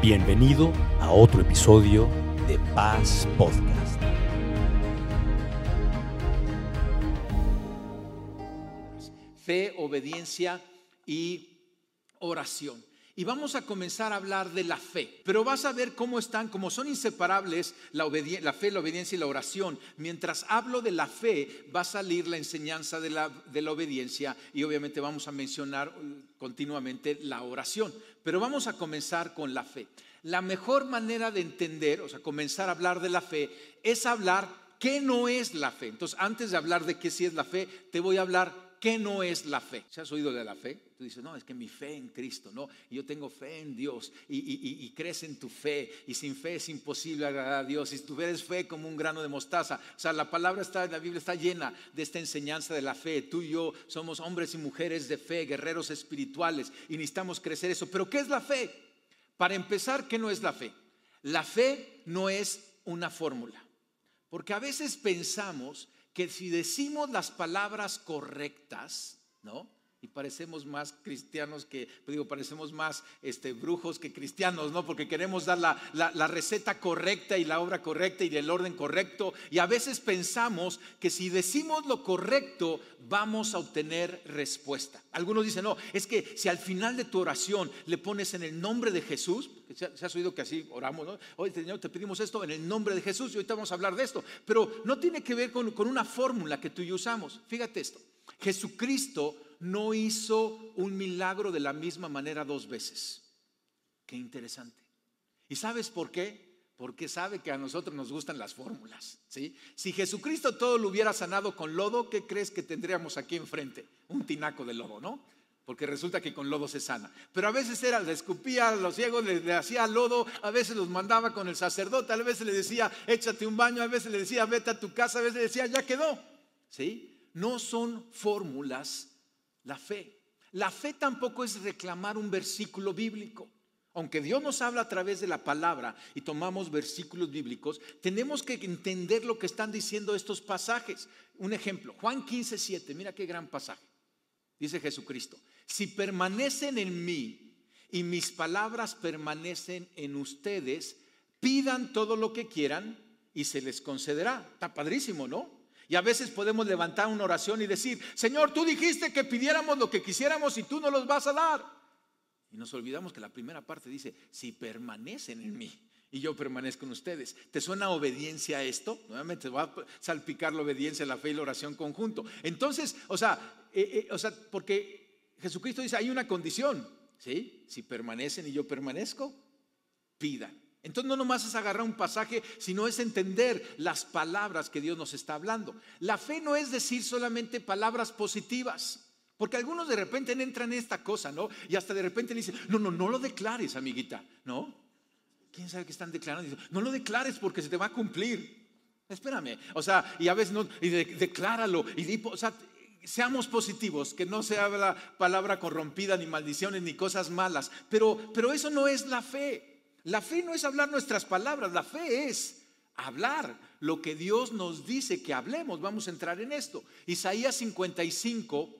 Bienvenido a otro episodio de Paz Podcast. Fe, obediencia y oración. Y vamos a comenzar a hablar de la fe. Pero vas a ver cómo están, como son inseparables la, la, fe, la obediencia y la oración. Mientras hablo de la fe, va a salir la enseñanza de la, de la obediencia y obviamente vamos a mencionar uh, continuamente la oración. Pero vamos a comenzar con la fe. La mejor manera de entender, o sea, comenzar a hablar de la fe, es hablar qué no es la fe. Entonces, antes de hablar de qué sí es la fe, te voy a hablar qué no es la fe. ¿Se has oído de la fe? Tú dices, no, es que mi fe en Cristo, no, yo tengo fe en Dios y, y, crees en tu fe y sin fe es imposible agradar a Dios. Y tú eres fe como un grano de mostaza. O sea, la palabra está, la Biblia está llena de esta enseñanza de la fe. Tú y yo somos hombres y mujeres de fe, guerreros espirituales y necesitamos crecer eso. Pero ¿qué es la fe? Para empezar, ¿qué no es la fe? La fe no es una fórmula. Porque a veces pensamos que si decimos las palabras correctas, ¿no? Y parecemos más cristianos que, pues digo, parecemos más este, brujos que cristianos, ¿no? Porque queremos dar la, la, receta correcta y la obra correcta y el orden correcto. Y a veces pensamos que si decimos lo correcto, vamos a obtener respuesta. Algunos dicen, no, es que si al final de tu oración le pones en el nombre de Jesús, se has oído que así oramos, ¿no? Hoy, Señor, te pedimos esto en el nombre de Jesús y ahorita vamos a hablar de esto. Pero no tiene que ver con, con una fórmula que tú y yo usamos. Fíjate esto. Jesucristo no hizo un milagro de la misma manera dos veces. Qué interesante. ¿Y sabes por qué? Porque sabe que a nosotros nos gustan las fórmulas. ¿sí? Si Jesucristo todo lo hubiera sanado con lodo, ¿qué crees que tendríamos aquí enfrente? Un tinaco de lodo, ¿no? Porque resulta que con lodo se sana. Pero a veces era, le escupía a los ciegos, le, hacía lodo, a veces los mandaba con el sacerdote, a veces le decía, échate un baño, a veces le decía, vete a tu casa, a veces le decía, ya quedó. ¿Sí? No son fórmulas la fe. La fe tampoco es reclamar un versículo bíblico. Aunque Dios nos habla a través de la palabra y tomamos versículos bíblicos, tenemos que entender lo que están diciendo estos pasajes. Un ejemplo, Juan 15, 7, mira qué gran pasaje. Dice Jesucristo, si permanecen en mí y mis palabras permanecen en ustedes, pidan todo lo que quieran y se les concederá. Está padrísimo, ¿no? Y a veces podemos levantar una oración y decir, Señor, tú dijiste que pidiéramos lo que quisiéramos y tú no los vas a dar. Y nos olvidamos que la primera parte dice, si permanecen en mí y yo permanezco en ustedes. ¿Te suena obediencia a esto? Nuevamente va a salpicar la obediencia, la fe y la oración conjunto. Entonces, o sea, eh, eh, o sea, porque Jesucristo dice, hay una condición, ¿sí? Si permanecen y yo permanezco, pidan. Entonces no nomás es agarrar un pasaje, sino es entender las palabras que Dios nos está hablando. La fe no es decir solamente palabras positivas, porque algunos de repente entran en esta cosa, ¿no? Y hasta de repente le dicen, no, no, no lo declares, amiguita, ¿no? ¿Quién sabe qué están declarando? no lo declares porque se te va a cumplir. Espérame, o sea, y a veces no, y decláralo, y o sea, seamos positivos, que no se habla palabra corrompida, ni maldiciones, ni cosas malas, pero, pero eso no es la fe. La fe no es hablar nuestras palabras, la fe es hablar lo que Dios nos dice que hablemos. Vamos a entrar en esto. Isaías 55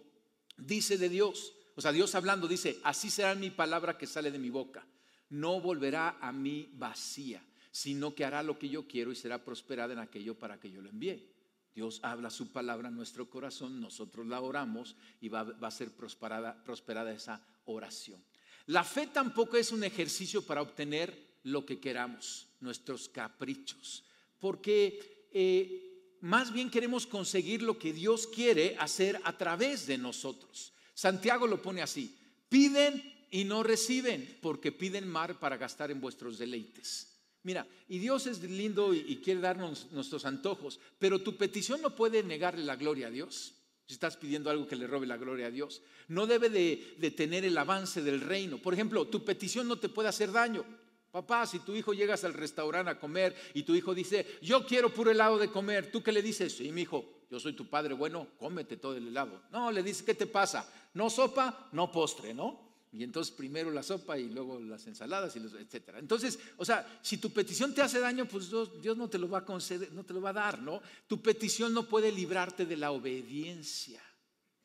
dice de Dios, o sea, Dios hablando dice, así será mi palabra que sale de mi boca. No volverá a mí vacía, sino que hará lo que yo quiero y será prosperada en aquello para que yo lo envíe. Dios habla su palabra en nuestro corazón, nosotros la oramos y va, a ser prosperada, prosperada esa oración. La fe tampoco es un ejercicio para obtener lo que queramos, nuestros caprichos, porque eh, más bien queremos conseguir lo que Dios quiere hacer a través de nosotros. Santiago lo pone así, piden y no reciben, porque piden mar para gastar en vuestros deleites. Mira, y Dios es lindo y, y quiere darnos nuestros antojos, pero tu petición no puede negarle la gloria a Dios si estás pidiendo algo que le robe la gloria a Dios. No debe de, de, tener el avance del reino. Por ejemplo, tu petición no te puede hacer daño. Papá, si tu hijo llegas al restaurante a comer y tu hijo dice, yo quiero puro helado de comer, ¿tú qué le dices? Sí, mi hijo, yo soy tu padre, bueno, cómete todo el helado. No, le dices, ¿qué te pasa? No sopa, no postre, ¿no? Y entonces primero la sopa y luego las ensaladas y los, etcétera. Entonces, o sea, si tu petición te hace daño, pues Dios, no te lo va a conceder, no te lo va a dar, ¿no? Tu petición no puede librarte de la obediencia.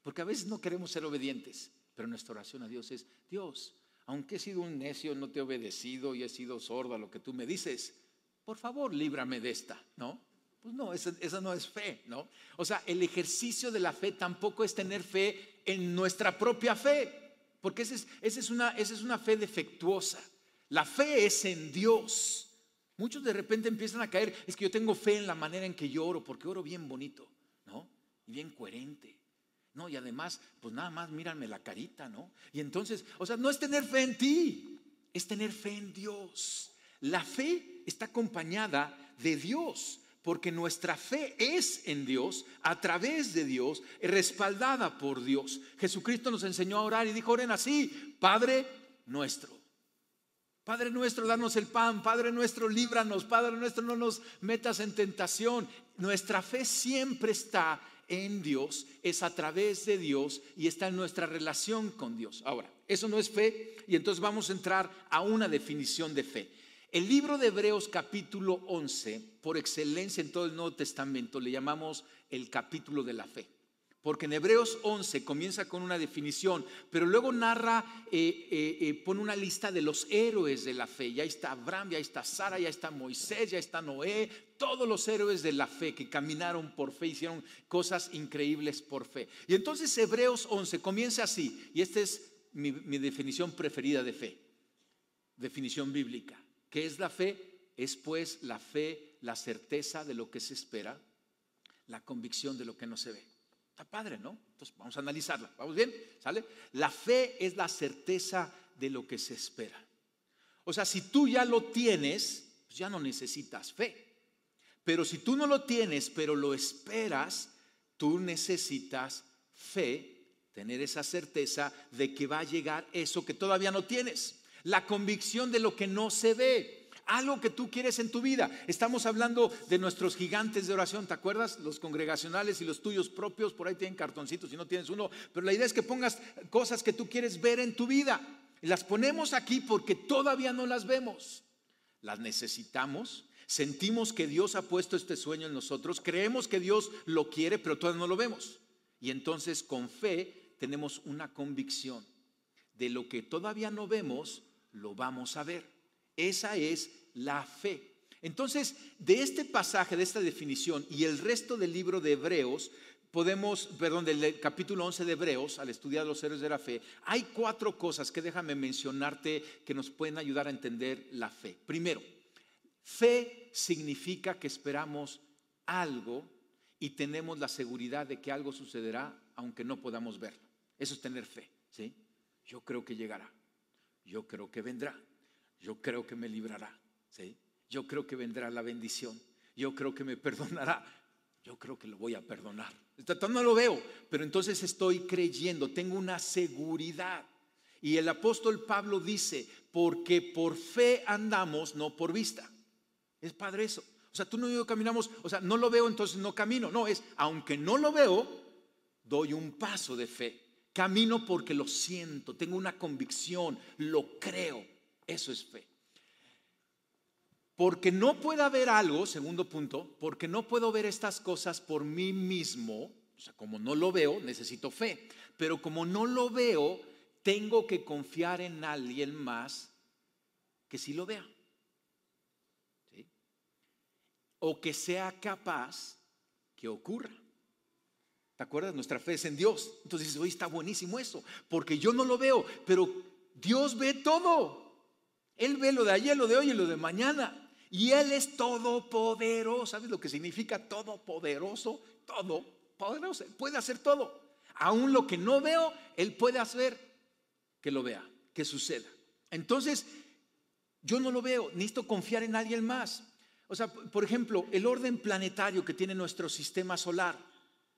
Porque a veces no queremos ser obedientes, pero nuestra oración a Dios es, Dios, aunque he sido un necio, no te he obedecido y he sido sordo a lo que tú me dices, por favor, líbrame de esta, ¿no? Pues no, esa, no es fe, ¿no? O sea, el ejercicio de la fe tampoco es tener fe en nuestra propia fe, porque esa es, una, esa es una fe defectuosa. La fe es en Dios. Muchos de repente empiezan a caer, es que yo tengo fe en la manera en que yo oro, porque oro bien bonito, ¿no? Y bien coherente. No, y además, pues nada más mírame la carita, ¿no? Y entonces, o sea, no es tener fe en ti, es tener fe en Dios. La fe está acompañada de Dios, porque nuestra fe es en Dios, a través de Dios, respaldada por Dios. Jesucristo nos enseñó a orar y dijo, oren así, Padre nuestro. Padre nuestro, danos el pan, Padre nuestro, líbranos, Padre nuestro, no nos metas en tentación. Nuestra fe siempre está en Dios, es a través de Dios y está en nuestra relación con Dios. Ahora, eso no es fe y entonces vamos a entrar a una definición de fe. El libro de Hebreos capítulo 11, por excelencia en todo el Nuevo Testamento, le llamamos el capítulo de la fe. Porque en Hebreos 11 comienza con una definición, pero luego narra, eh, eh, eh, pone una lista de los héroes de la fe. Ya está Abraham, ya está Sara, ya está Moisés, ya está Noé, todos los héroes de la fe que caminaron por fe, hicieron cosas increíbles por fe. Y entonces Hebreos 11 comienza así, y esta es mi, mi definición preferida de fe, definición bíblica. ¿Qué es la fe? Es pues la fe, la certeza de lo que se espera, la convicción de lo que no se ve. Está padre, ¿no? Entonces vamos a analizarla. ¿Vamos bien? ¿Sale? La fe es la certeza de lo que se espera. O sea, si tú ya lo tienes, pues ya no necesitas fe. Pero si tú no lo tienes, pero lo esperas, tú necesitas fe, tener esa certeza de que va a llegar eso que todavía no tienes. La convicción de lo que no se ve algo que tú quieres en tu vida. Estamos hablando de nuestros gigantes de oración, ¿te acuerdas? Los congregacionales y los tuyos propios, por ahí tienen cartoncitos si no tienes uno, pero la idea es que pongas cosas que tú quieres ver en tu vida. Las ponemos aquí porque todavía no las vemos. Las necesitamos. Sentimos que Dios ha puesto este sueño en nosotros, creemos que Dios lo quiere, pero todavía no lo vemos. Y entonces con fe tenemos una convicción de lo que todavía no vemos, lo vamos a ver. Esa es la fe. Entonces, de este pasaje, de esta definición y el resto del libro de Hebreos, podemos, perdón, del capítulo 11 de Hebreos, al estudiar los héroes de la fe, hay cuatro cosas que déjame mencionarte que nos pueden ayudar a entender la fe. Primero, fe significa que esperamos algo y tenemos la seguridad de que algo sucederá aunque no podamos verlo. Eso es tener fe, ¿sí? Yo creo que llegará. Yo creo que vendrá yo creo que me librará, ¿sí? Yo creo que vendrá la bendición, yo creo que me perdonará, yo creo que lo voy a perdonar. No lo veo, pero entonces estoy creyendo, tengo una seguridad. Y el apóstol Pablo dice, porque por fe andamos, no por vista. Es padre eso. O sea, tú no y yo caminamos, o sea, no lo veo, entonces no camino. No, es, aunque no lo veo, doy un paso de fe. Camino porque lo siento, tengo una convicción, lo creo. Eso es fe. Porque no puede haber algo, segundo punto, porque no puedo ver estas cosas por mí mismo, o sea, como no lo veo, necesito fe. Pero como no lo veo, tengo que confiar en alguien más que sí lo vea. O que sea capaz que ocurra. ¿Te acuerdas? Nuestra fe es en Dios. Entonces dices, está buenísimo eso, porque yo no lo veo, pero Dios ve todo. Él ve lo de ayer, lo de hoy y lo de mañana. Y Él es todopoderoso. ¿Sabes lo que significa todopoderoso? Todopoderoso. Puede hacer todo. Aún lo que no veo, Él puede hacer que lo vea, que suceda. Entonces, yo no lo veo. Necesito confiar en alguien más. O sea, por ejemplo, el orden planetario que tiene nuestro sistema solar.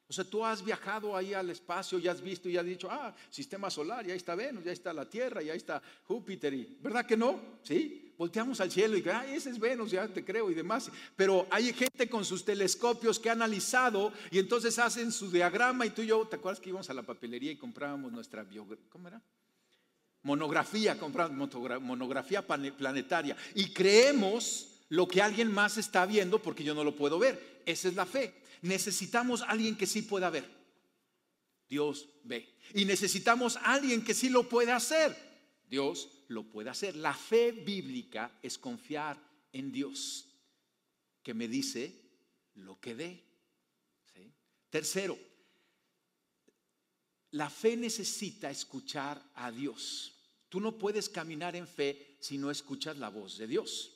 O sea, tú has viajado ahí al espacio y has visto y has dicho, ah, sistema solar, ya está Venus, ya está la Tierra, ya está Júpiter, y, ¿verdad que no? Sí, volteamos al cielo y ah, ese es Venus, ya te creo y demás. Pero hay gente con sus telescopios que ha analizado y entonces hacen su diagrama y tú y yo, ¿te acuerdas que íbamos a la papelería y comprábamos nuestra biografía? ¿Cómo era? Monografía, compramos monografía planetaria y creemos lo que alguien más está viendo porque yo no lo puedo ver. Esa es la fe necesitamos alguien que sí pueda ver. Dios ve. Y necesitamos alguien que sí lo pueda hacer. Dios lo puede hacer. La fe bíblica es confiar en Dios, que me dice lo que dé. Tercero, la fe necesita escuchar a Dios. Tú no puedes caminar en fe si no escuchas la voz de Dios.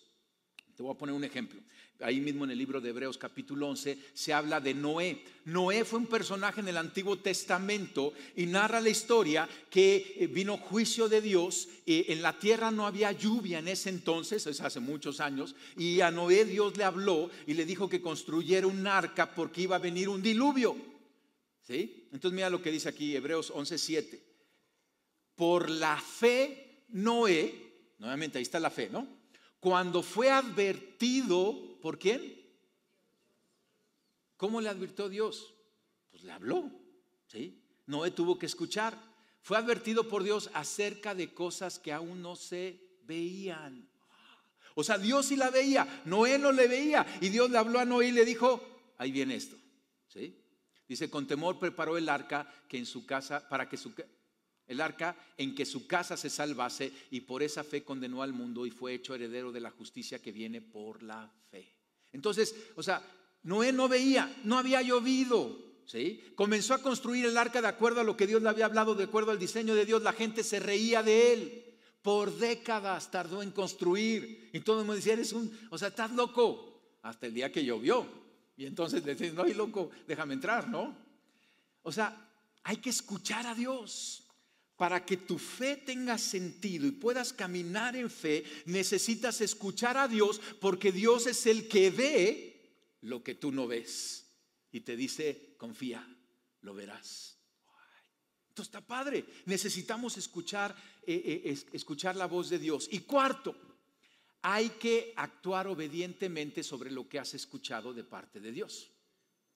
Te voy a poner un ejemplo. Ahí mismo en el libro de Hebreos capítulo 11 se habla de Noé. Noé fue un personaje en el Antiguo Testamento y narra la historia que eh, vino juicio de Dios. en la tierra no había lluvia en ese entonces, es hace muchos años, y a Noé Dios le habló y le dijo que construyera un arca porque iba a venir un diluvio. ¿Sí? Entonces mira lo que dice aquí Hebreos 11:7. Por la fe Noé, nuevamente ahí está la fe, ¿no? Cuando fue advertido, ¿por quién? ¿Cómo le advirtió Dios? Pues le habló, ¿sí? Noé tuvo que escuchar. Fue advertido por Dios acerca de cosas que aún no se veían. O sea, Dios sí la veía, Noé no le veía. Y Dios le habló a Noé y le dijo, ahí viene esto, ¿sí? Dice, con temor preparó el arca que en su casa, para que su, el arca en que su casa se salvase y por esa fe condenó al mundo y fue hecho heredero de la justicia que viene por la fe. Entonces, o sea, Noé no veía, no había llovido, ¿sí? Comenzó a construir el arca de acuerdo a lo que Dios le había hablado, de acuerdo al diseño de Dios, la gente se reía de él. Por décadas tardó en construir y todo el mundo decía, eres un, o sea, estás loco, hasta el día que llovió. Y entonces le decís, no, hay loco, déjame entrar, ¿no? O sea, hay que escuchar a Dios. Para que tu fe tenga sentido y puedas caminar en fe, necesitas escuchar a Dios porque Dios es el que ve lo que tú no ves. Y te dice, confía, lo verás. Esto está padre. Necesitamos escuchar, eh, eh, escuchar la voz de Dios. Y cuarto, hay que actuar obedientemente sobre lo que has escuchado de parte de Dios.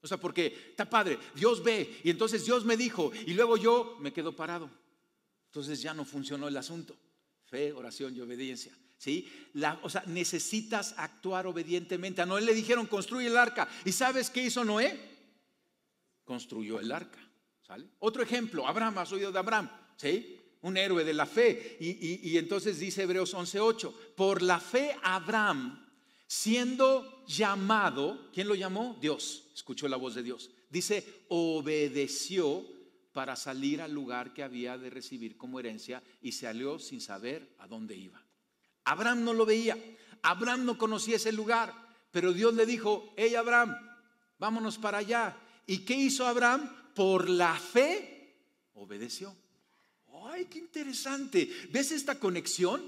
O sea, porque está padre, Dios ve y entonces Dios me dijo y luego yo me quedo parado. Entonces ya no funcionó el asunto. Fe, oración y obediencia. ¿Sí? O sea, necesitas actuar obedientemente. A Noé le dijeron, construye el arca. ¿Y sabes qué hizo Noé? Construyó el arca. ¿Sale? Otro ejemplo, Abraham, has oído de Abraham. ¿Sí? Un héroe de la fe. Y, y entonces dice Hebreos 11:8, por la fe Abraham, siendo llamado, ¿quién lo llamó? Dios. Escuchó la voz de Dios. Dice, obedeció para salir al lugar que había de recibir como herencia y salió sin saber a dónde iba. Abraham no lo veía, Abraham no conocía ese lugar, pero Dios le dijo, hey Abraham, vámonos para allá. ¿Y qué hizo Abraham? Por la fe obedeció. ¡Ay, qué interesante! ¿Ves esta conexión?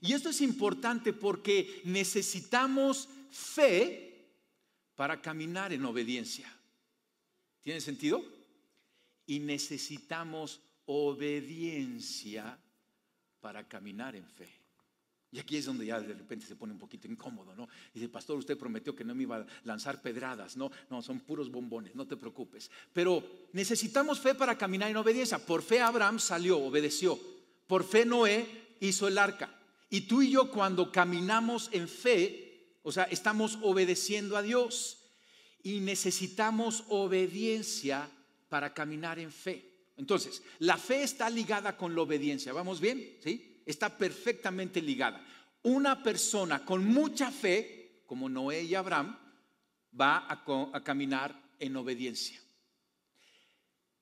Y esto es importante porque necesitamos fe para caminar en obediencia. ¿Tiene sentido? Y necesitamos obediencia para caminar en fe. Y aquí es donde ya de repente se pone un poquito incómodo, ¿no? Dice, pastor, usted prometió que no me iba a lanzar pedradas, ¿no? No, son puros bombones, no te preocupes. Pero necesitamos fe para caminar en obediencia. Por fe Abraham salió, obedeció. Por fe Noé hizo el arca. Y tú y yo cuando caminamos en fe, o sea, estamos obedeciendo a Dios. Y necesitamos obediencia para caminar en fe. Entonces, la fe está ligada con la obediencia. ¿Vamos bien? ¿Sí? Está perfectamente ligada. Una persona con mucha fe, como Noé y Abraham, va a, caminar en obediencia.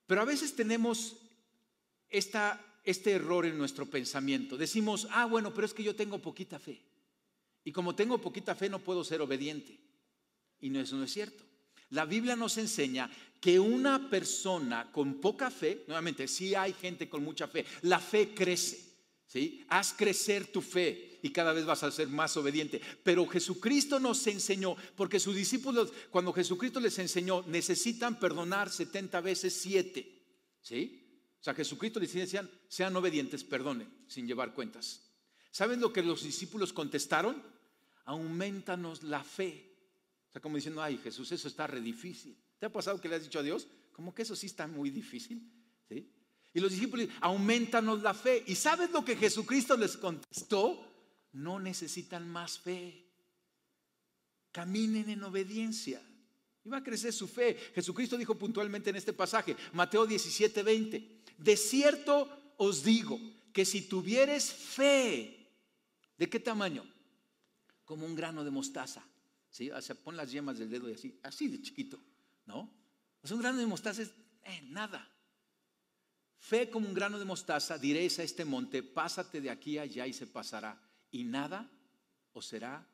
Pero a veces tenemos esta, este error en nuestro pensamiento. Decimos, ah, bueno, pero es que yo tengo poquita fe. Y como tengo poquita fe no puedo ser obediente. Y no, eso no es cierto. La Biblia nos enseña que una persona con poca fe, nuevamente, si hay gente con mucha fe, la fe crece. ¿sí? Haz crecer tu fe y cada vez vas a ser más obediente. Pero Jesucristo nos enseñó, porque sus discípulos, cuando Jesucristo les enseñó, necesitan perdonar 70 veces 7. ¿sí? O sea, Jesucristo les decía, sean obedientes, perdonen, sin llevar cuentas. ¿Saben lo que los discípulos contestaron? Aumentanos la fe. Está como diciendo, ay Jesús, eso está re difícil. ¿Te ha pasado que le has dicho a Dios? Como que eso sí está muy difícil. ¿Sí? Y los discípulos, aumentanos la fe. ¿Y sabes lo que Jesucristo les contestó? No necesitan más fe. Caminen en obediencia. Y va a crecer su fe. Jesucristo dijo puntualmente en este pasaje, Mateo 17, 20. De cierto os digo que si tuvieres fe, ¿de qué tamaño? Como un grano de mostaza. ¿sí? O sea, pon las yemas del dedo y así, así de chiquito, ¿no? Pues un grano de mostaza es eh, nada. Fe como un grano de mostaza, diréis a este monte, pásate de aquí allá y se pasará. Y nada os será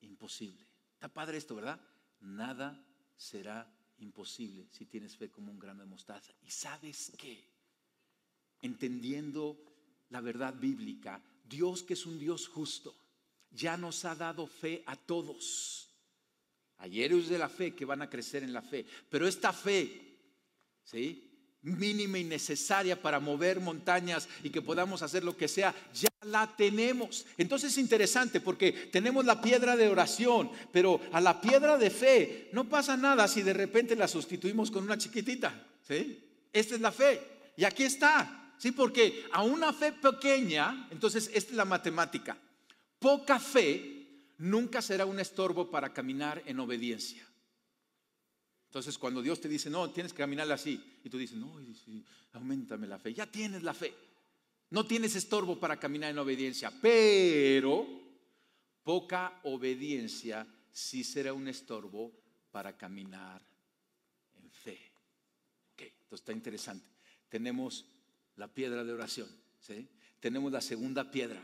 imposible. Está padre esto, ¿verdad? Nada será imposible si tienes fe como un grano de mostaza. ¿Y sabes qué? Entendiendo la verdad bíblica, Dios que es un Dios justo, ya nos ha dado fe a todos. Ayer es de la fe que van a crecer en la fe, pero esta fe, ¿sí? mínima y necesaria para mover montañas y que podamos hacer lo que sea, ya la tenemos. Entonces es interesante porque tenemos la piedra de oración, pero a la piedra de fe no pasa nada si de repente la sustituimos con una chiquitita. ¿sí? Esta es la fe. Y aquí está. ¿sí? Porque a una fe pequeña, entonces esta es la matemática. Poca fe nunca será un estorbo para caminar en obediencia. Entonces, cuando Dios te dice, no, tienes que caminar así, y tú dices, no, aumentame la fe, ya tienes la fe. No tienes estorbo para caminar en obediencia, pero poca obediencia sí será un estorbo para caminar en fe. Ok, entonces está interesante. Tenemos la piedra de oración, ¿sí? tenemos la segunda piedra,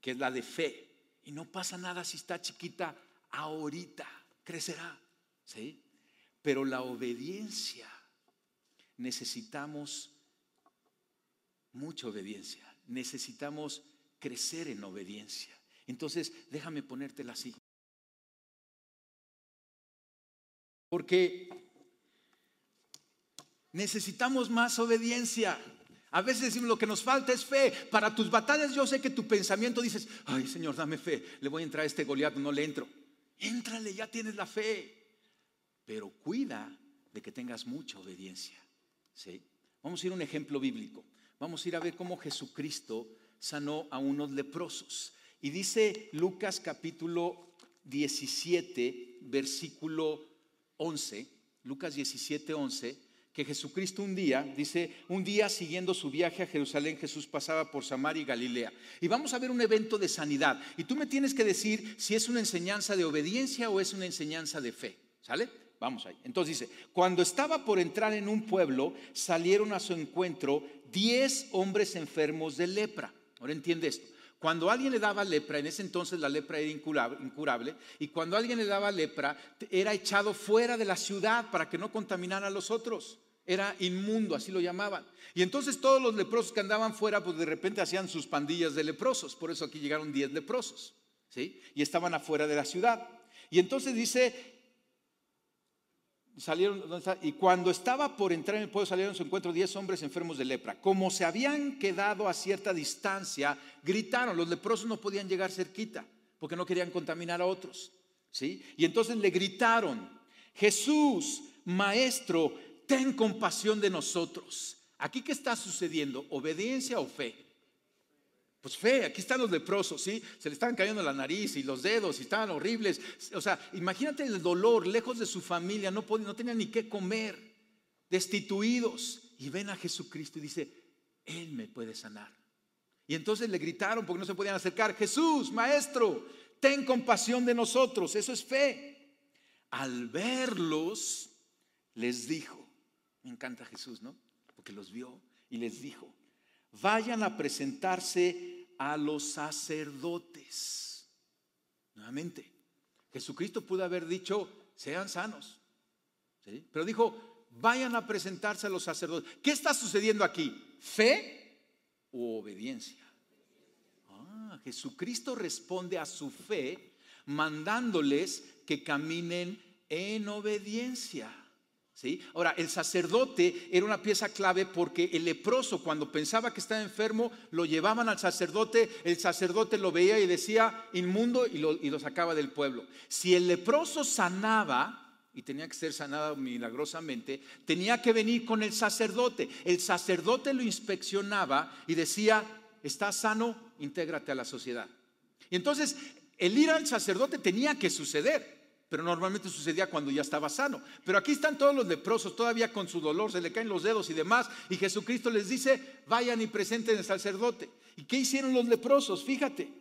que es la de fe. Y no pasa nada si está chiquita ahorita, crecerá. ¿sí? Pero la obediencia, necesitamos mucha obediencia, necesitamos crecer en obediencia. Entonces, déjame ponértela así. Porque necesitamos más obediencia. A veces decimos lo que nos falta es fe. Para tus batallas yo sé que tu pensamiento dices, ay Señor, dame fe, le voy a entrar a este Goliat, no le entro. Éntrale, ya tienes la fe pero cuida de que tengas mucha obediencia. ¿sí? Vamos a ir a un ejemplo bíblico. Vamos a ir a ver cómo Jesucristo sanó a unos leprosos. Y dice Lucas capítulo 17, versículo 11, Lucas 17, 11, que Jesucristo un día, dice, un día siguiendo su viaje a Jerusalén, Jesús pasaba por Samaria y Galilea. Y vamos a ver un evento de sanidad. Y tú me tienes que decir si es una enseñanza de obediencia o es una enseñanza de fe. ¿Sale? Vamos ahí. Entonces dice, cuando estaba por entrar en un pueblo, salieron a su encuentro diez hombres enfermos de lepra. Ahora entiende esto. Cuando alguien le daba lepra, en ese entonces la lepra era incurable, y cuando alguien le daba lepra, era echado fuera de la ciudad para que no contaminara a los otros. Era inmundo, así lo llamaban. Y entonces todos los leprosos que andaban fuera, pues de repente hacían sus pandillas de leprosos. Por eso aquí llegaron diez leprosos. ¿sí? Y estaban afuera de la ciudad. Y entonces dice salieron, y cuando estaba por entrar en el pueblo salieron a su encuentro diez hombres enfermos de lepra. Como se habían quedado a cierta distancia, gritaron, los leprosos no podían llegar cerquita, porque no querían contaminar a otros. ¿sí? Y entonces le gritaron, Jesús, Maestro, ten compasión de nosotros. ¿Aquí qué está sucediendo? ¿Obediencia o fe? Pues fe, aquí están los leprosos, ¿sí? Se le estaban cayendo la nariz y los dedos y estaban horribles. O sea, imagínate el dolor, lejos de su familia, no, no tenían ni qué comer, destituidos. Y ven a Jesucristo y dice, Él me puede sanar. Y entonces le gritaron porque no se podían acercar, Jesús, Maestro, ten compasión de nosotros. Eso es fe. Al verlos, les dijo, me encanta Jesús, ¿no? Porque los vio y les dijo, vayan a presentarse a los sacerdotes. Nuevamente, Jesucristo pudo haber dicho, sean sanos. Pero dijo, vayan a presentarse a los sacerdotes. ¿Qué está sucediendo aquí? ¿Fe u obediencia? Ah, Jesucristo responde a su fe mandándoles que caminen en obediencia. Ahora, el sacerdote era una pieza clave porque el leproso cuando pensaba que estaba enfermo, lo llevaban al sacerdote, el sacerdote lo veía y decía inmundo y lo, y lo sacaba del pueblo. Si el leproso sanaba, y tenía que ser sanado milagrosamente, tenía que venir con el sacerdote. El sacerdote lo inspeccionaba y decía, está sano, intégrate a la sociedad. Y entonces el ir al sacerdote tenía que suceder. Pero normalmente sucedía cuando ya estaba sano. Pero aquí están todos los leprosos, todavía con su dolor, se le caen los dedos y demás, y Jesucristo les dice, vayan y presenten al sacerdote. ¿Y qué hicieron los leprosos? Fíjate,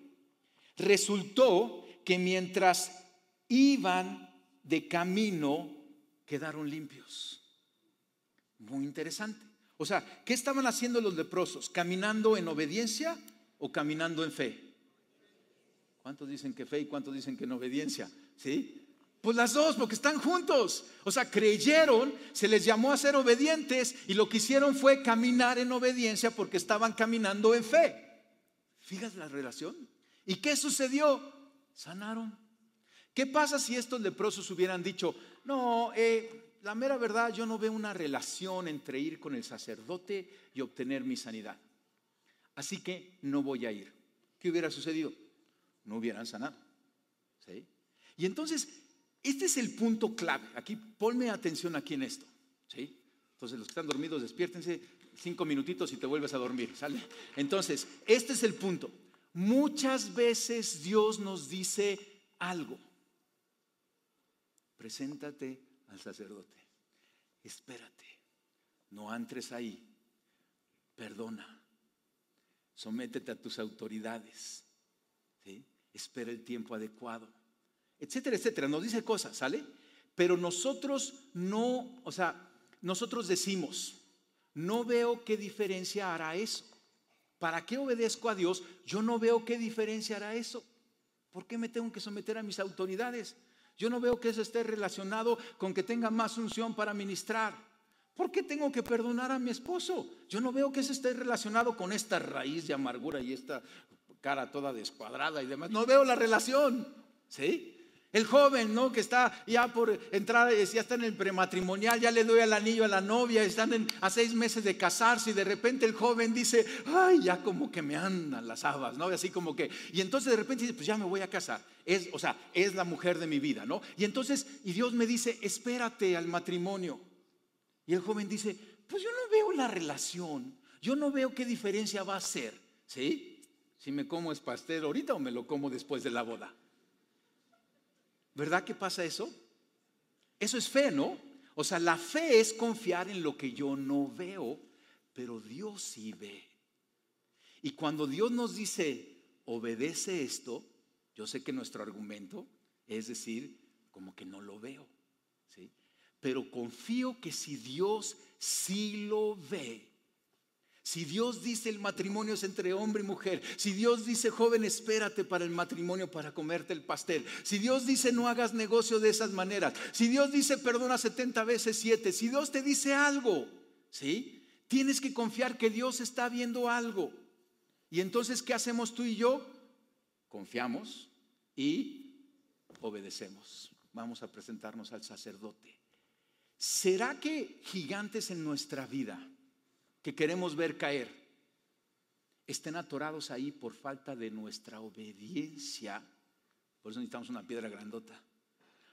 resultó que mientras iban de camino, quedaron limpios. Muy interesante. O sea, ¿qué estaban haciendo los leprosos? ¿Caminando en obediencia o caminando en fe? ¿Cuántos dicen que fe y cuántos dicen que en obediencia? ¿Sí? Pues las dos, porque están juntos. O sea, creyeron, se les llamó a ser obedientes y lo que hicieron fue caminar en obediencia porque estaban caminando en fe. Fíjate la relación. ¿Y qué sucedió? Sanaron. ¿Qué pasa si estos leprosos hubieran dicho, no, eh, la mera verdad, yo no veo una relación entre ir con el sacerdote y obtener mi sanidad? Así que no voy a ir. ¿Qué hubiera sucedido? No hubieran sanado. ¿Sí? Y entonces, este es el punto clave. Aquí, ponme atención aquí en esto. ¿Sí? Entonces, los que están dormidos, despiértense cinco minutitos y te vuelves a dormir. ¿Sale? Entonces, este es el punto. Muchas veces Dios nos dice algo. Preséntate al sacerdote. Espérate. No entres ahí. Perdona. Sométete a tus autoridades. Espera el tiempo adecuado. Etcétera, etcétera. Nos dice cosas, ¿sale? Pero nosotros no, o sea, nosotros decimos, no veo qué diferencia hará eso. ¿Para qué obedezco a Dios? Yo no veo qué diferencia hará eso. ¿Por qué me tengo que someter a mis autoridades? Yo no veo que eso esté relacionado con que tenga más unción para ministrar. ¿Por qué tengo que perdonar a mi esposo? Yo no veo que eso esté relacionado con esta raíz de amargura y esta cara toda descuadrada y demás. No veo la relación. ¿Sí? El joven, ¿no? Que está ya por entrar, ya está en el prematrimonial, ya le doy el anillo a la novia, están a seis meses de casarse y de repente el joven dice, ay, ya como que me andan las habas, ¿no? Así como que, y entonces de repente dice, pues ya me voy a casar. Es, o sea, es la mujer de mi vida, ¿no? Y entonces, y Dios me dice, espérate al matrimonio. Y el joven dice, pues yo no veo la relación, yo no veo qué diferencia va a ser, ¿sí? Si me como es pastel ahorita o me lo como después de la boda. ¿Verdad que pasa eso? Eso es fe, ¿no? O sea, la fe es confiar en lo que yo no veo, pero Dios sí ve. Y cuando Dios nos dice, obedece esto, yo sé que nuestro argumento es decir, como que no lo veo, ¿sí? Pero confío que si Dios sí lo ve, si Dios dice el matrimonio es entre hombre y mujer, si Dios dice joven espérate para el matrimonio para comerte el pastel, si Dios dice no hagas negocio de esas maneras, si Dios dice perdona 70 veces 7, si Dios te dice algo, ¿sí? Tienes que confiar que Dios está viendo algo. Y entonces, ¿qué hacemos tú y yo? Confiamos y obedecemos. Vamos a presentarnos al sacerdote. ¿Será que gigantes en nuestra vida que queremos ver caer estén atorados ahí por falta de nuestra obediencia. Por eso necesitamos una piedra grandota.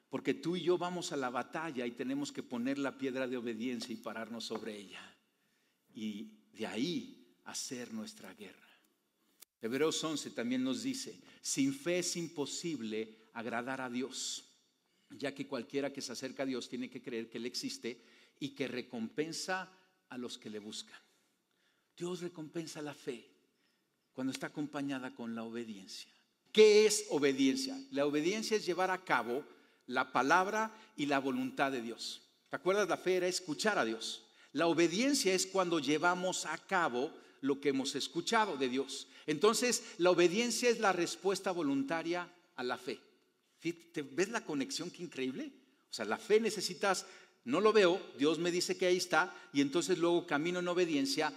Porque tú y yo vamos a la batalla y tenemos que poner la piedra de obediencia y pararnos sobre ella. Y de ahí hacer nuestra guerra. Hebreos 11 también nos dice, sin fe es imposible agradar a Dios, ya que cualquiera que se acerca a Dios tiene que creer que Él existe y que recompensa a los que le buscan. Dios recompensa la fe cuando está acompañada con la obediencia. ¿Qué es obediencia? La obediencia es llevar a cabo la palabra y la voluntad de Dios. ¿Te acuerdas? La fe era escuchar a Dios. La obediencia es cuando llevamos a cabo lo que hemos escuchado de Dios. Entonces, la obediencia es la respuesta voluntaria a la fe. ¿Te ves la conexión? Qué increíble. O sea, la fe necesitas no lo veo, Dios me dice que ahí está, y entonces luego camino en obediencia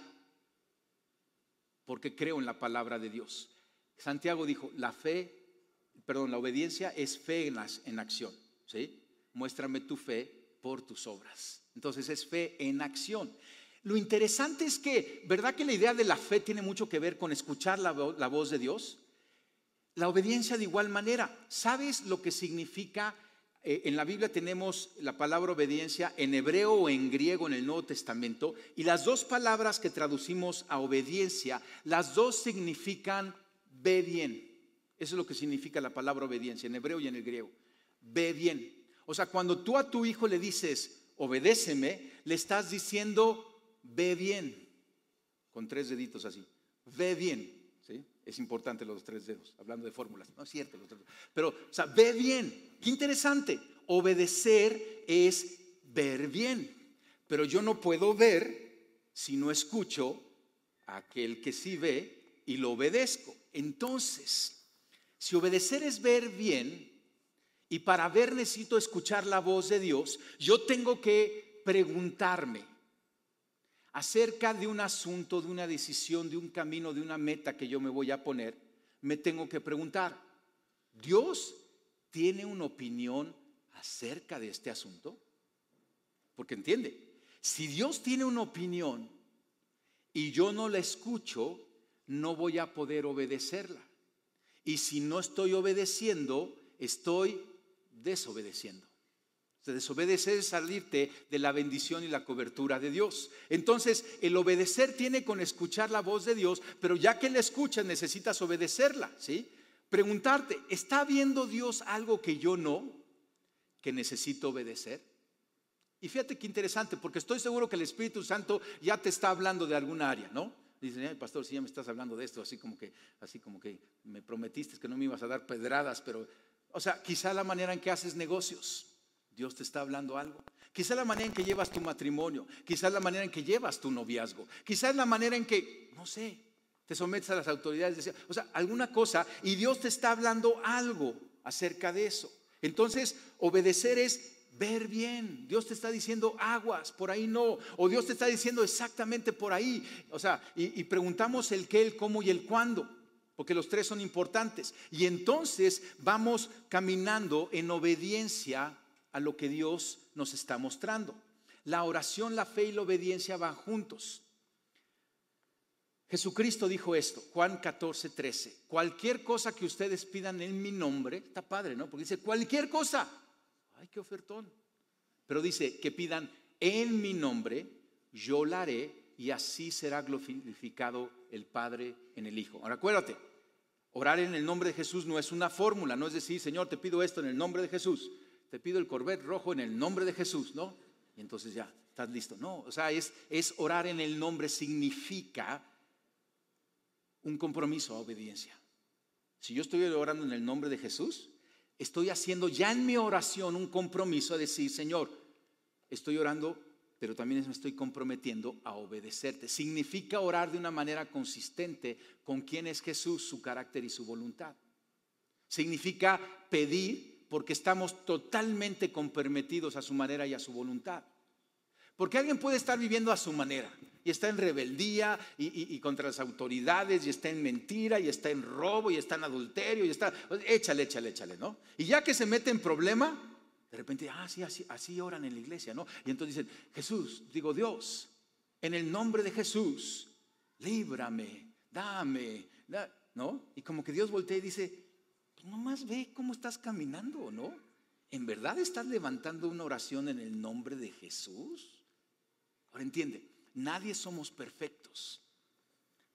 porque creo en la palabra de Dios. Santiago dijo, la fe, perdón, la obediencia es fe en, acción, ¿sí? Muéstrame tu fe por tus obras. Entonces es fe en acción. Lo interesante es que, ¿verdad que la idea de la fe tiene mucho que ver con escuchar la, la voz de Dios? La obediencia de igual manera. ¿Sabes lo que significa eh, en la Biblia tenemos la palabra obediencia en hebreo o en griego en el Nuevo Testamento y las dos palabras que traducimos a obediencia, las dos significan ve bien. Eso es lo que significa la palabra obediencia en hebreo y en el griego. ve bien. O sea, cuando tú a tu hijo le dices, obedéceme, le estás diciendo, ve bien, con tres deditos así, ve bien. Es importante los tres dedos, hablando de fórmulas. No es cierto, los tres Pero, o sea, ve bien. Qué interesante. Obedecer es ver bien. Pero yo no puedo ver si no escucho a aquel que sí ve y lo obedezco. Entonces, si obedecer es ver bien, y para ver necesito escuchar la voz de Dios, yo tengo que preguntarme acerca de un asunto, de una decisión, de un camino, de una meta que yo me voy a poner, me tengo que preguntar, ¿Dios tiene una opinión acerca de este asunto? Porque entiende, si Dios tiene una opinión y yo no la escucho, no voy a poder obedecerla. Y si no estoy obedeciendo, estoy desobedeciendo. Desobedecer es salirte de la bendición y la cobertura de Dios. Entonces, el obedecer tiene con escuchar la voz de Dios, pero ya que la escuchas necesitas obedecerla, ¿sí? Preguntarte, ¿está viendo Dios algo que yo no, que necesito obedecer? Y fíjate qué interesante, porque estoy seguro que el Espíritu Santo ya te está hablando de alguna área, ¿no? Dice, pastor, si ya me estás hablando de esto, así como que, así como que me prometiste que no me ibas a dar pedradas, pero, o sea, quizá la manera en que haces negocios, Dios te está hablando algo. Quizá la manera en que llevas tu matrimonio, quizá la manera en que llevas tu noviazgo, quizás la manera en que, no sé, te sometes a las autoridades, o sea, alguna cosa, y Dios te está hablando algo acerca de eso. Entonces, obedecer es ver bien. Dios te está diciendo aguas, por ahí no. O Dios te está diciendo exactamente por ahí. O sea, y, preguntamos el qué, el cómo y el cuándo, porque los tres son importantes. Y entonces vamos caminando en obediencia a lo que Dios nos está mostrando. La oración, la fe y la obediencia van juntos. Jesucristo dijo esto, Juan 14, 13. Cualquier cosa que ustedes pidan en mi nombre, está padre, ¿no? Porque dice cualquier cosa ay, qué ofertón. Pero dice que pidan en mi nombre, yo la haré y así será glorificado el Padre en el Hijo. Ahora acuérdate, orar en el nombre de Jesús no es una fórmula, no es decir, Señor, te pido esto en el nombre de Jesús, te pido el Corvette rojo en el nombre de Jesús, ¿no? Y entonces ya, estás listo. No, o sea, es, es orar en el nombre, significa un compromiso a obediencia. Si yo estoy orando en el nombre de Jesús, estoy haciendo ya en mi oración un compromiso a decir, Señor, estoy orando, pero también me estoy comprometiendo a obedecerte. Significa orar de una manera consistente con quién es Jesús, su carácter y su voluntad. Significa pedir porque estamos totalmente comprometidos a su manera y a su voluntad. Porque alguien puede estar viviendo a su manera y está en rebeldía y, contra las autoridades y está en mentira y está en robo y está en adulterio y está, échale, échale, échale, ¿no? Y ya que se mete en problema, de repente, ah, sí, así, así oran en la iglesia, ¿no? Y entonces dicen, Jesús, digo Dios, en el nombre de Jesús, líbrame, dame, ¿no? Y como que Dios voltea y dice, nomás ve cómo estás caminando, ¿no? ¿En verdad estás levantando una oración en el nombre de Jesús? Ahora entiende, nadie somos perfectos,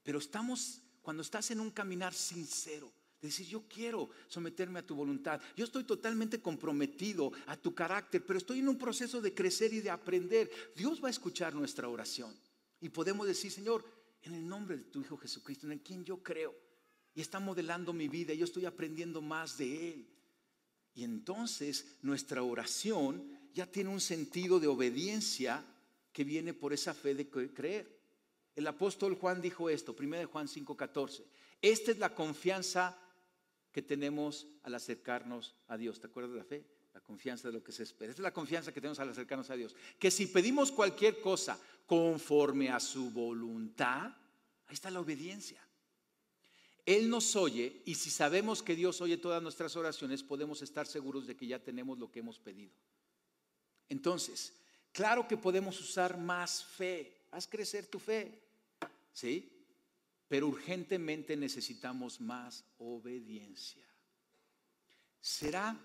pero estamos, cuando estás en un caminar sincero, de decir, yo quiero someterme a tu voluntad, yo estoy totalmente comprometido a tu carácter, pero estoy en un proceso de crecer y de aprender, Dios va a escuchar nuestra oración y podemos decir, Señor, en el nombre de tu Hijo Jesucristo, en el quien yo creo, y está modelando mi vida, yo estoy aprendiendo más de Él. Y entonces nuestra oración ya tiene un sentido de obediencia que viene por esa fe de creer. El apóstol Juan dijo esto, 1 Juan 5:14. Esta es la confianza que tenemos al acercarnos a Dios. ¿Te acuerdas de la fe? La confianza de lo que se espera. Esta es la confianza que tenemos al acercarnos a Dios. Que si pedimos cualquier cosa conforme a su voluntad, ahí está la obediencia. Él nos oye y si sabemos que Dios oye todas nuestras oraciones, podemos estar seguros de que ya tenemos lo que hemos pedido. Entonces, Claro que podemos usar más fe. Haz crecer tu fe. ¿Sí? Pero urgentemente necesitamos más obediencia. ¿Será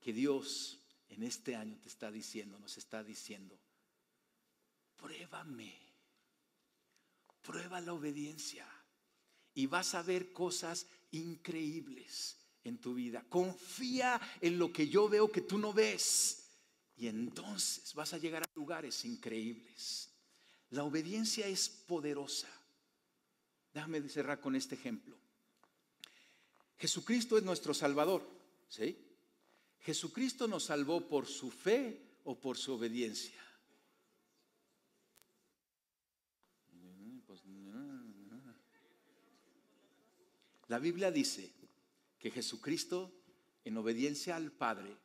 que Dios en este año te está diciendo, nos está diciendo, pruébame, prueba la obediencia y vas a ver cosas increíbles en tu vida. Confía en lo que yo veo que tú no ves. Y entonces vas a llegar a lugares increíbles. La obediencia es poderosa. Déjame cerrar con este ejemplo. Jesucristo es nuestro Salvador. ¿sí? Jesucristo nos salvó por su fe o por su obediencia. La Biblia dice que Jesucristo, en obediencia al Padre,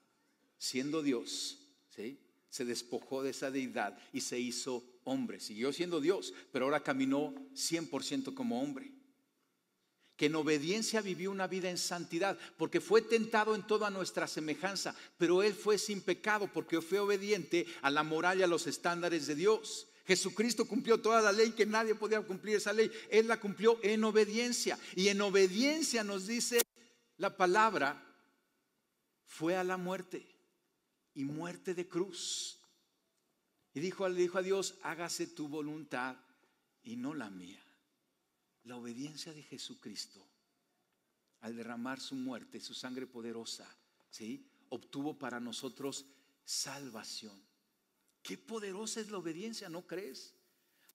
siendo Dios, ¿sí? se despojó de esa deidad y se hizo hombre. Siguió siendo Dios, pero ahora caminó 100% como hombre. Que en obediencia vivió una vida en santidad, porque fue tentado en toda nuestra semejanza, pero él fue sin pecado porque fue obediente a la moral y a los estándares de Dios. Jesucristo cumplió toda la ley que nadie podía cumplir esa ley. Él la cumplió en obediencia. Y en obediencia nos dice la palabra, fue a la muerte y muerte de cruz. Y dijo, dijo a Dios, hágase tu voluntad y no la mía. La obediencia de Jesucristo al derramar su muerte, su sangre poderosa, ¿sí? obtuvo para nosotros salvación. Qué poderosa es la obediencia, ¿no crees?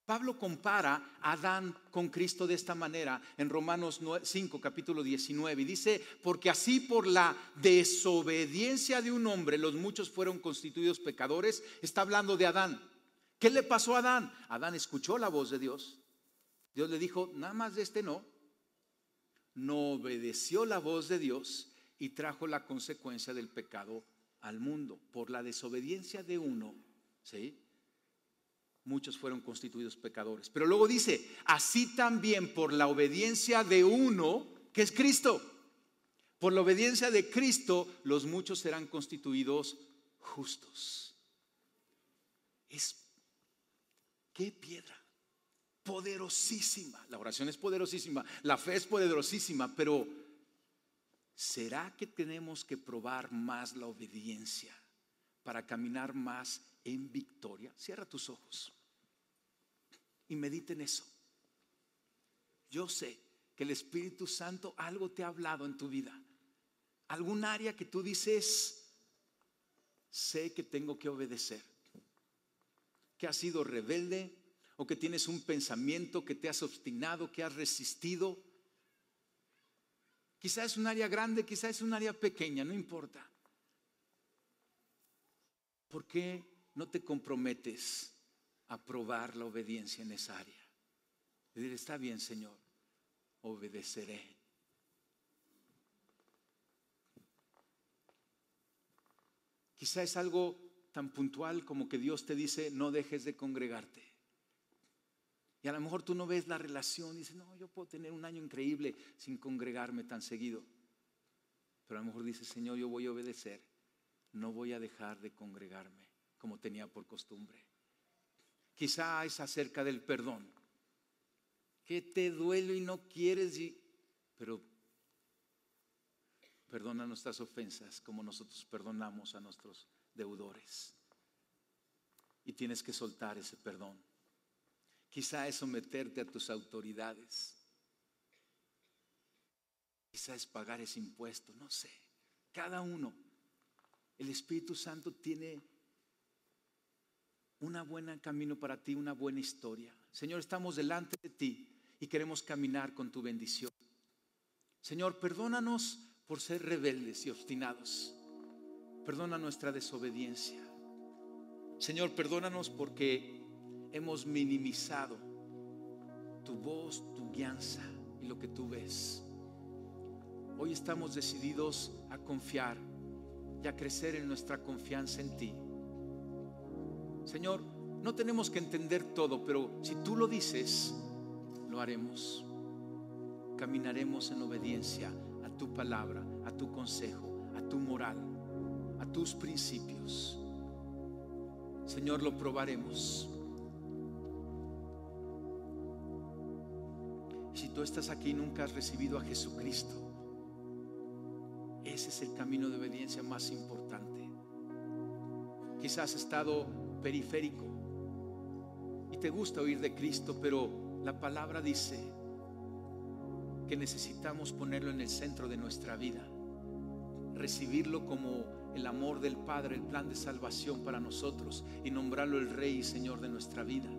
Pablo compara a Adán con Cristo de esta manera en Romanos 5, capítulo 19, y dice, porque así por la desobediencia de un hombre los muchos fueron constituidos pecadores, está hablando de Adán. ¿Qué le pasó a Adán? Adán escuchó la voz de Dios. Dios le dijo, nada más de este no. No obedeció la voz de Dios y trajo la consecuencia del pecado al mundo. Por la desobediencia de uno, ¿sí? muchos fueron constituidos pecadores. Pero luego dice, así también por la obediencia de uno, que es Cristo. Por la obediencia de Cristo, los muchos serán constituidos justos. Es, qué piedra, poderosísima. La oración es poderosísima, la fe es poderosísima, pero ¿será que tenemos que probar más la obediencia para caminar más en victoria? Cierra tus ojos y medite en eso. Yo sé que el Espíritu Santo algo te ha hablado en tu vida. Algún área que tú dices, sé que tengo que obedecer. Que has sido rebelde o que tienes un pensamiento que te has obstinado, que has resistido. Quizá es un área grande, quizá es un área pequeña, no importa. ¿Por qué no te comprometes a probar la obediencia en esa área. Y decir, está bien, Señor, obedeceré. Quizá es algo tan puntual como que Dios te dice, no dejes de congregarte. Y a lo mejor tú no ves la relación dices, no, yo puedo tener un año increíble sin congregarme tan seguido. Pero a lo mejor dices, Señor, yo voy a obedecer. No voy a dejar de congregarme como tenía por costumbre. Quizá es acerca del perdón. Que te duele y no quieres, pero perdona nuestras ofensas como nosotros perdonamos a nuestros deudores. Y tienes que soltar ese perdón. Quizá es someterte a tus autoridades. Quizá es pagar ese impuesto, no sé. Cada uno. El Espíritu Santo tiene una buena camino para ti, una buena historia. Señor, estamos delante de ti y queremos caminar con tu bendición. Señor, perdónanos por ser rebeldes y obstinados. Perdona nuestra desobediencia. Señor, perdónanos porque hemos minimizado tu voz, tu guianza y lo que tú ves. Hoy estamos decididos a confiar y a crecer en nuestra confianza en ti. Señor, no tenemos que entender todo, pero si tú lo dices, lo haremos. Caminaremos en obediencia a tu palabra, a tu consejo, a tu moral, a tus principios. Señor, lo probaremos. Si tú estás aquí y nunca has recibido a Jesucristo, ese es el camino de obediencia más importante. Quizás has estado periférico y te gusta oír de Cristo, pero la palabra dice que necesitamos ponerlo en el centro de nuestra vida. recibirlo como el amor del Padre, el plan de salvación para nosotros y nombrarlo el Rey y Señor de nuestra vida.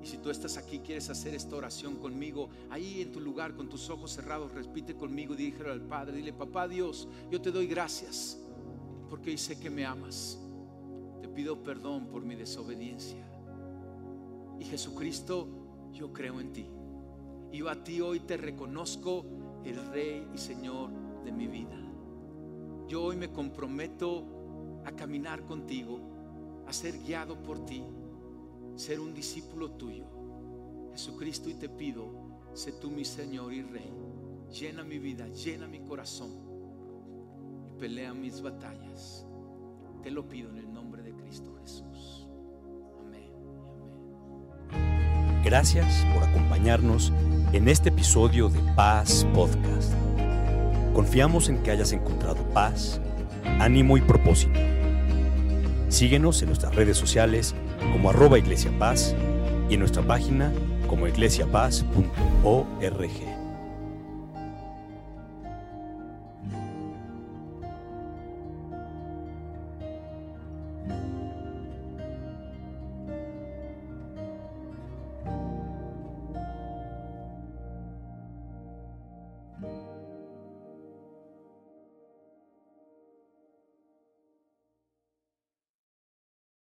Y si tú estás aquí, quieres hacer esta oración conmigo, ahí en tu lugar, con tus ojos cerrados, repite conmigo y díjelo al Padre. Dile, papá Dios, yo te doy gracias porque hoy sé que me amas. Pido perdón por mi desobediencia. Y Jesucristo, yo creo en ti. Y a ti hoy te reconozco el Rey y Señor de mi vida. Yo hoy me comprometo a caminar contigo, a ser guiado por ti ser un discípulo tuyo. Jesucristo, y te pido, sé tú mi Señor y Rey. Llena mi vida, llena mi corazón y pelea mis batallas. Te lo pido en el nombre Gracias por acompañarnos en este episodio de Paz Podcast. Confiamos en que hayas encontrado paz, ánimo y propósito. Síguenos en nuestras redes sociales como arroba Iglesia Paz y en nuestra página como iglesiapaz.org.